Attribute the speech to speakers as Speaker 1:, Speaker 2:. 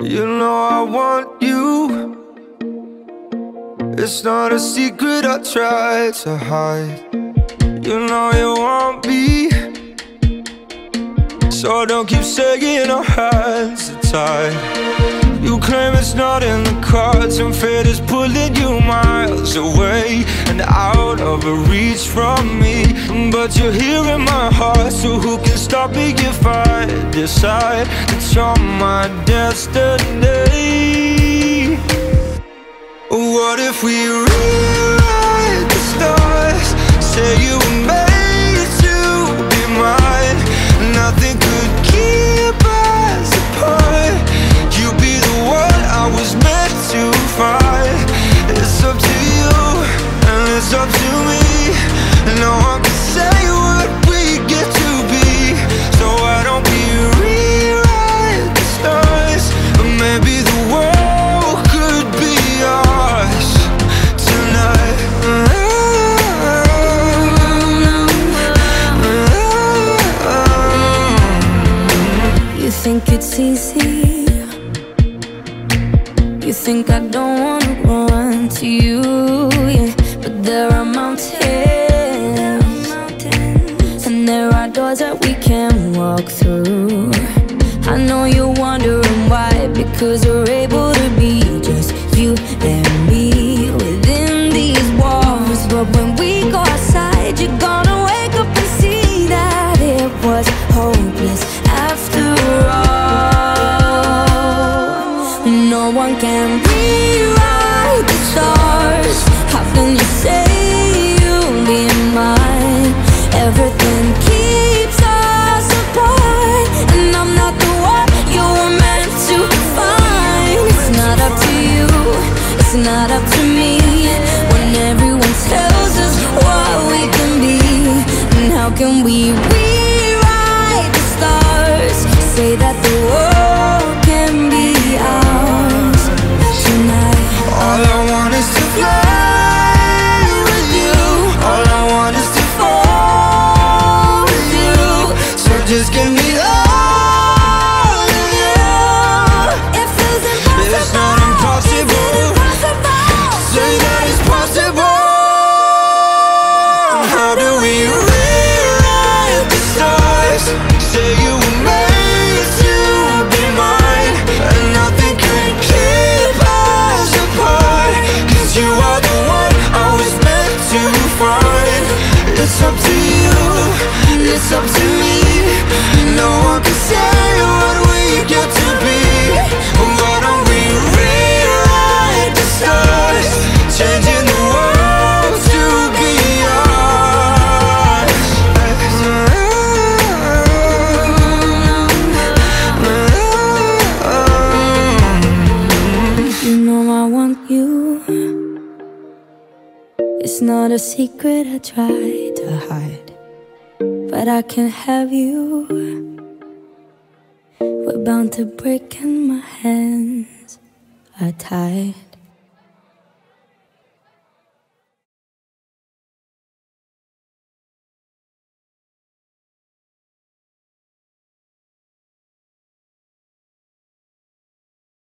Speaker 1: You know I want you. It's not a secret I try to hide. You know you want me. So don't keep saying our hands are tied. You claim it's not in the cards And fate is pulling you miles away And out of reach from me. But you're here in my heart So who can stop me if I decide That you're my destiny? What if we rewrite the stars? Say you were made to be mine. Nothing keep it's up to me No one can say what we get to be So why don't we rewrite the stars Or maybe the world could be ours tonight
Speaker 2: You think it's easy. You think I don't wanna run to you, yeah. But there are mountains, and there are doors that we can walk through. I know you're wondering why, because we're able to be just you and me within these walls. But when we go outside, you're gonna wake up and see that it was hopeless after all. No one can rewrite not the one you were meant to find. It's not up to you, it's not up to me. When everyone tells us what we can be, and how can we
Speaker 1: it's up to me. No one can say what we get to be. Why don't we rewrite the stars? Changing the world to be ours.
Speaker 2: You know I want you. It's not a secret I try to hide, but I can't have you. We're bound to break, and my hands are tied.